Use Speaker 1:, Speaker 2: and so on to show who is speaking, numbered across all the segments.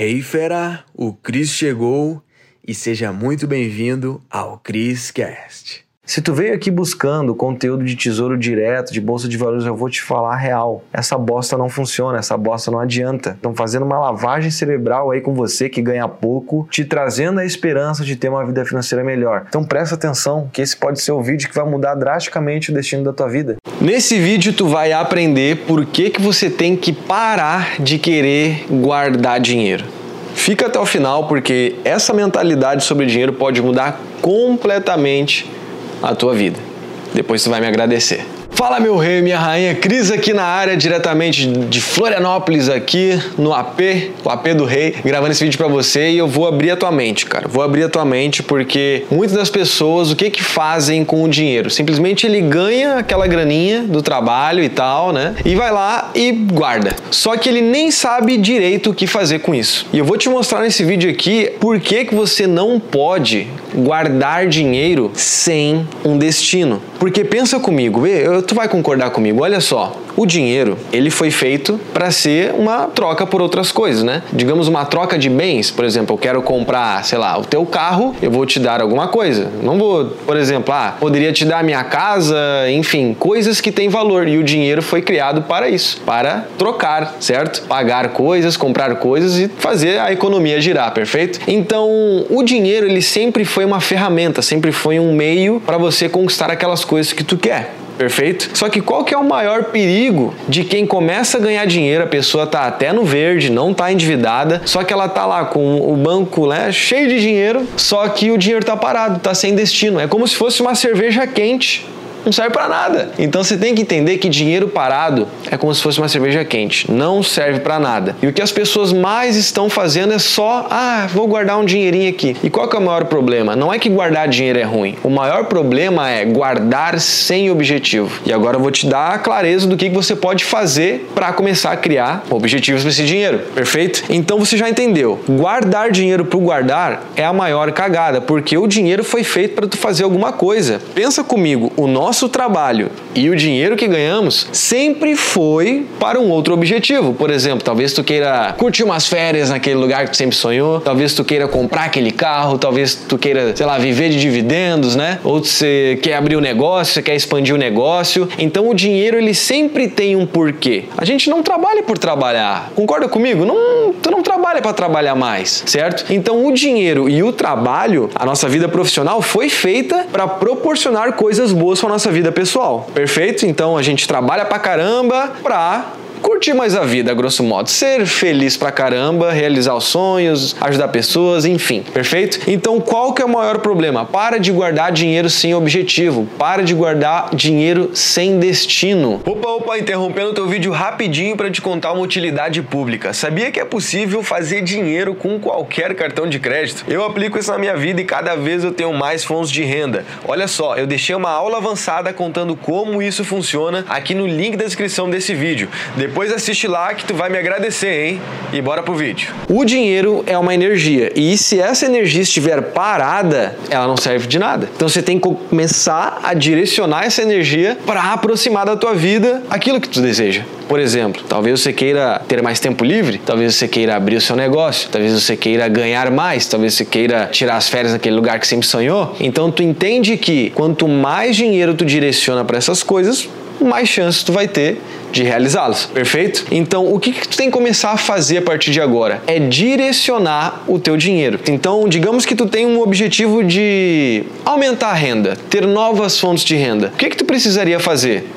Speaker 1: Hey fera, o Cris chegou e seja muito bem-vindo ao Cris Cast.
Speaker 2: Se tu veio aqui buscando conteúdo de tesouro direto, de bolsa de valores, eu vou te falar real. Essa bosta não funciona, essa bosta não adianta. Estão fazendo uma lavagem cerebral aí com você que ganha pouco, te trazendo a esperança de ter uma vida financeira melhor. Então presta atenção, que esse pode ser o vídeo que vai mudar drasticamente o destino da tua vida.
Speaker 3: Nesse vídeo tu vai aprender por que, que você tem que parar de querer guardar dinheiro. Fica até o final porque essa mentalidade sobre dinheiro pode mudar completamente a tua vida. Depois tu vai me agradecer. Fala meu rei, minha rainha, Cris aqui na área, diretamente de Florianópolis aqui no AP, o AP do Rei, gravando esse vídeo para você e eu vou abrir a tua mente, cara. Vou abrir a tua mente porque muitas das pessoas, o que que fazem com o dinheiro? Simplesmente ele ganha aquela graninha do trabalho e tal, né? E vai lá e guarda. Só que ele nem sabe direito o que fazer com isso. E eu vou te mostrar nesse vídeo aqui por que que você não pode guardar dinheiro sem um destino. Porque pensa comigo, tu vai concordar comigo, olha só, o dinheiro, ele foi feito para ser uma troca por outras coisas, né? Digamos uma troca de bens, por exemplo, eu quero comprar, sei lá, o teu carro, eu vou te dar alguma coisa. Não vou, por exemplo, ah, poderia te dar minha casa, enfim, coisas que têm valor e o dinheiro foi criado para isso, para trocar, certo? Pagar coisas, comprar coisas e fazer a economia girar, perfeito? Então, o dinheiro ele sempre foi uma ferramenta, sempre foi um meio para você conquistar aquelas coisas que tu quer. Perfeito? Só que qual que é o maior perigo de quem começa a ganhar dinheiro, a pessoa tá até no verde, não tá endividada, só que ela tá lá com o banco né, cheio de dinheiro, só que o dinheiro tá parado, tá sem destino. É como se fosse uma cerveja quente não serve para nada. Então você tem que entender que dinheiro parado é como se fosse uma cerveja quente, não serve para nada. E o que as pessoas mais estão fazendo é só, ah, vou guardar um dinheirinho aqui. E qual que é o maior problema? Não é que guardar dinheiro é ruim. O maior problema é guardar sem objetivo. E agora eu vou te dar a clareza do que você pode fazer para começar a criar objetivos para esse dinheiro. Perfeito? Então você já entendeu. Guardar dinheiro por guardar é a maior cagada, porque o dinheiro foi feito para tu fazer alguma coisa. Pensa comigo, o nosso nosso trabalho e o dinheiro que ganhamos sempre foi para um outro objetivo. Por exemplo, talvez tu queira curtir umas férias naquele lugar que tu sempre sonhou, talvez tu queira comprar aquele carro, talvez tu queira, sei lá, viver de dividendos, né? Ou você quer abrir um negócio, você quer expandir o negócio. Então o dinheiro ele sempre tem um porquê. A gente não trabalha por trabalhar. Concorda comigo? Não, tu não trabalha para trabalhar mais, certo? Então o dinheiro e o trabalho, a nossa vida profissional foi feita para proporcionar coisas boas para nossa vida pessoal. Perfeito? Então a gente trabalha pra caramba pra curtir mais a vida, grosso modo, ser feliz pra caramba, realizar os sonhos, ajudar pessoas, enfim, perfeito? Então, qual que é o maior problema? Para de guardar dinheiro sem objetivo, para de guardar dinheiro sem destino. Opa, opa, interrompendo teu vídeo rapidinho para te contar uma utilidade pública. Sabia que é possível fazer dinheiro com qualquer cartão de crédito? Eu aplico isso na minha vida e cada vez eu tenho mais fontes de renda. Olha só, eu deixei uma aula avançada contando como isso funciona aqui no link da descrição desse vídeo. Depois assiste lá que tu vai me agradecer, hein? E bora pro vídeo. O dinheiro é uma energia e se essa energia estiver parada, ela não serve de nada. Então você tem que começar a direcionar essa energia para aproximar da tua vida aquilo que tu deseja. Por exemplo, talvez você queira ter mais tempo livre, talvez você queira abrir o seu negócio, talvez você queira ganhar mais, talvez você queira tirar as férias naquele lugar que sempre sonhou. Então tu entende que quanto mais dinheiro tu direciona para essas coisas, mais chances tu vai ter de realizá-los, perfeito? Então, o que, que tu tem que começar a fazer a partir de agora? É direcionar o teu dinheiro. Então, digamos que tu tem um objetivo de aumentar a renda, ter novas fontes de renda. O que, que tu precisaria fazer?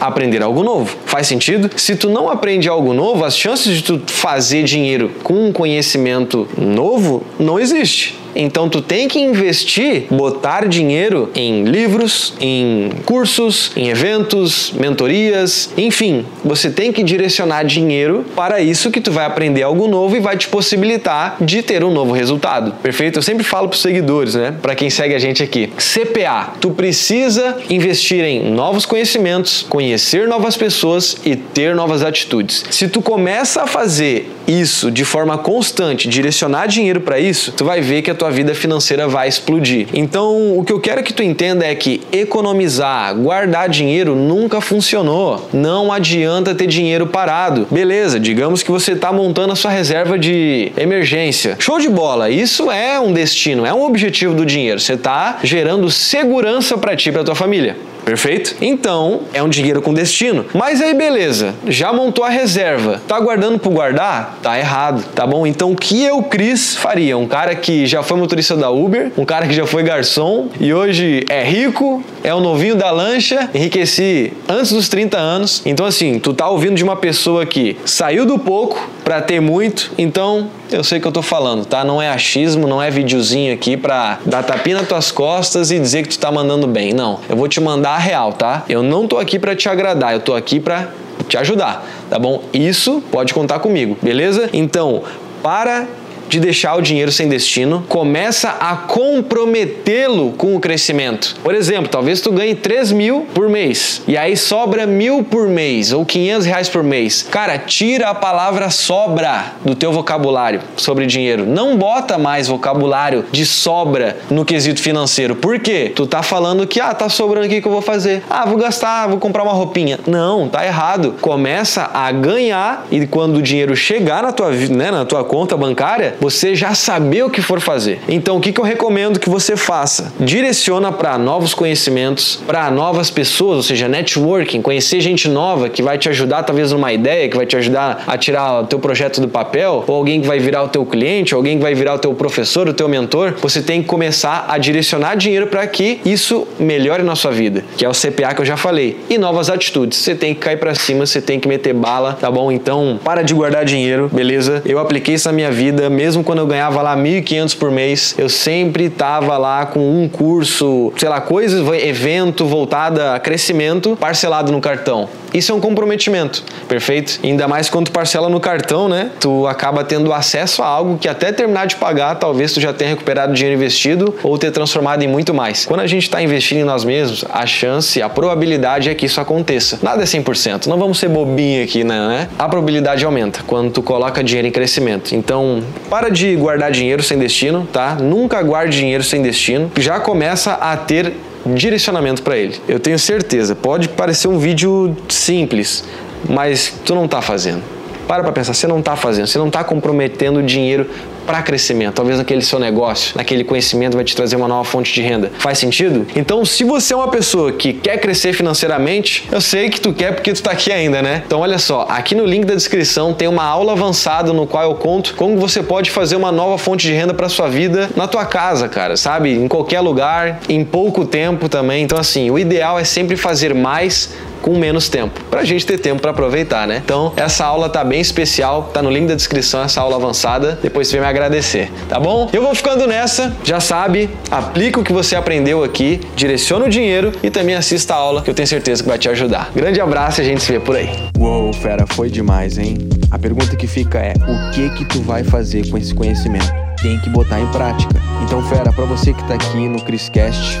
Speaker 3: aprender algo novo. Faz sentido? Se tu não aprende algo novo, as chances de tu fazer dinheiro com um conhecimento novo não existe. Então tu tem que investir, botar dinheiro em livros, em cursos, em eventos, mentorias, enfim, você tem que direcionar dinheiro para isso que tu vai aprender algo novo e vai te possibilitar de ter um novo resultado. Perfeito? Eu sempre falo para os seguidores, né? Para quem segue a gente aqui. CPA, tu precisa investir em novos conhecimentos, conhecer novas pessoas e ter novas atitudes. Se tu começa a fazer isso de forma constante, direcionar dinheiro para isso, tu vai ver que a tua tua vida financeira vai explodir. Então, o que eu quero que tu entenda é que economizar, guardar dinheiro nunca funcionou. Não adianta ter dinheiro parado. Beleza, digamos que você está montando a sua reserva de emergência. Show de bola. Isso é um destino, é um objetivo do dinheiro. Você está gerando segurança para ti, para tua família. Perfeito? Então, é um dinheiro com destino. Mas aí, beleza, já montou a reserva. Tá guardando pro guardar? Tá errado, tá bom? Então, o que eu, Cris, faria? Um cara que já foi motorista da Uber, um cara que já foi garçom e hoje é rico, é o novinho da lancha, enriqueci antes dos 30 anos. Então, assim, tu tá ouvindo de uma pessoa que saiu do pouco para ter muito, então eu sei que eu tô falando, tá? Não é achismo, não é videozinho aqui pra dar tapinha nas tuas costas e dizer que tu tá mandando bem. Não, eu vou te mandar a real, tá? Eu não tô aqui para te agradar, eu tô aqui para te ajudar, tá bom? Isso pode contar comigo, beleza? Então, para de deixar o dinheiro sem destino, começa a comprometê-lo com o crescimento. Por exemplo, talvez tu ganhe 3 mil por mês e aí sobra mil por mês ou 500 reais por mês. Cara, tira a palavra sobra do teu vocabulário sobre dinheiro. Não bota mais vocabulário de sobra no quesito financeiro. Por quê? Tu tá falando que, ah, tá sobrando aqui que eu vou fazer. Ah, vou gastar, vou comprar uma roupinha. Não, tá errado. Começa a ganhar e quando o dinheiro chegar na tua, né, na tua conta bancária, você já saber o que for fazer. Então, o que, que eu recomendo que você faça? Direciona para novos conhecimentos, para novas pessoas, ou seja, networking, conhecer gente nova que vai te ajudar talvez numa ideia, que vai te ajudar a tirar o teu projeto do papel, ou alguém que vai virar o teu cliente, ou alguém que vai virar o teu professor, o teu mentor. Você tem que começar a direcionar dinheiro para que isso melhore na sua vida, que é o CPA que eu já falei. E novas atitudes. Você tem que cair para cima, você tem que meter bala, tá bom? Então, para de guardar dinheiro, beleza? Eu apliquei isso na minha vida, mesmo mesmo quando eu ganhava lá 1.500 por mês, eu sempre estava lá com um curso, sei lá, coisas, evento voltada a crescimento parcelado no cartão. Isso é um comprometimento, perfeito? Ainda mais quando tu parcela no cartão, né? Tu acaba tendo acesso a algo que até terminar de pagar, talvez tu já tenha recuperado dinheiro investido ou ter transformado em muito mais. Quando a gente está investindo em nós mesmos, a chance, a probabilidade é que isso aconteça. Nada é 100%, não vamos ser bobinho aqui, né? A probabilidade aumenta quando tu coloca dinheiro em crescimento. Então, para de guardar dinheiro sem destino, tá? Nunca guarde dinheiro sem destino. Já começa a ter direcionamento para ele. Eu tenho certeza, pode parecer um vídeo simples, mas tu não está fazendo. Para para pensar, você não está fazendo, você não está comprometendo dinheiro para crescimento. Talvez naquele seu negócio, naquele conhecimento vai te trazer uma nova fonte de renda. Faz sentido? Então, se você é uma pessoa que quer crescer financeiramente, eu sei que tu quer porque tu está aqui ainda, né? Então, olha só, aqui no link da descrição tem uma aula avançada no qual eu conto como você pode fazer uma nova fonte de renda para sua vida na tua casa, cara, sabe? Em qualquer lugar, em pouco tempo também. Então, assim, o ideal é sempre fazer mais com menos tempo, para a gente ter tempo para aproveitar, né? Então, essa aula tá bem especial, tá no link da descrição essa aula avançada. Depois você vem me agradecer, tá bom? Eu vou ficando nessa, já sabe, aplica o que você aprendeu aqui, direciona o dinheiro e também assista a aula que eu tenho certeza que vai te ajudar. Grande abraço e a gente se vê por aí.
Speaker 1: Uou, fera, foi demais, hein? A pergunta que fica é: o que que tu vai fazer com esse conhecimento? Tem que botar em prática. Então, fera, para você que tá aqui no Criscast,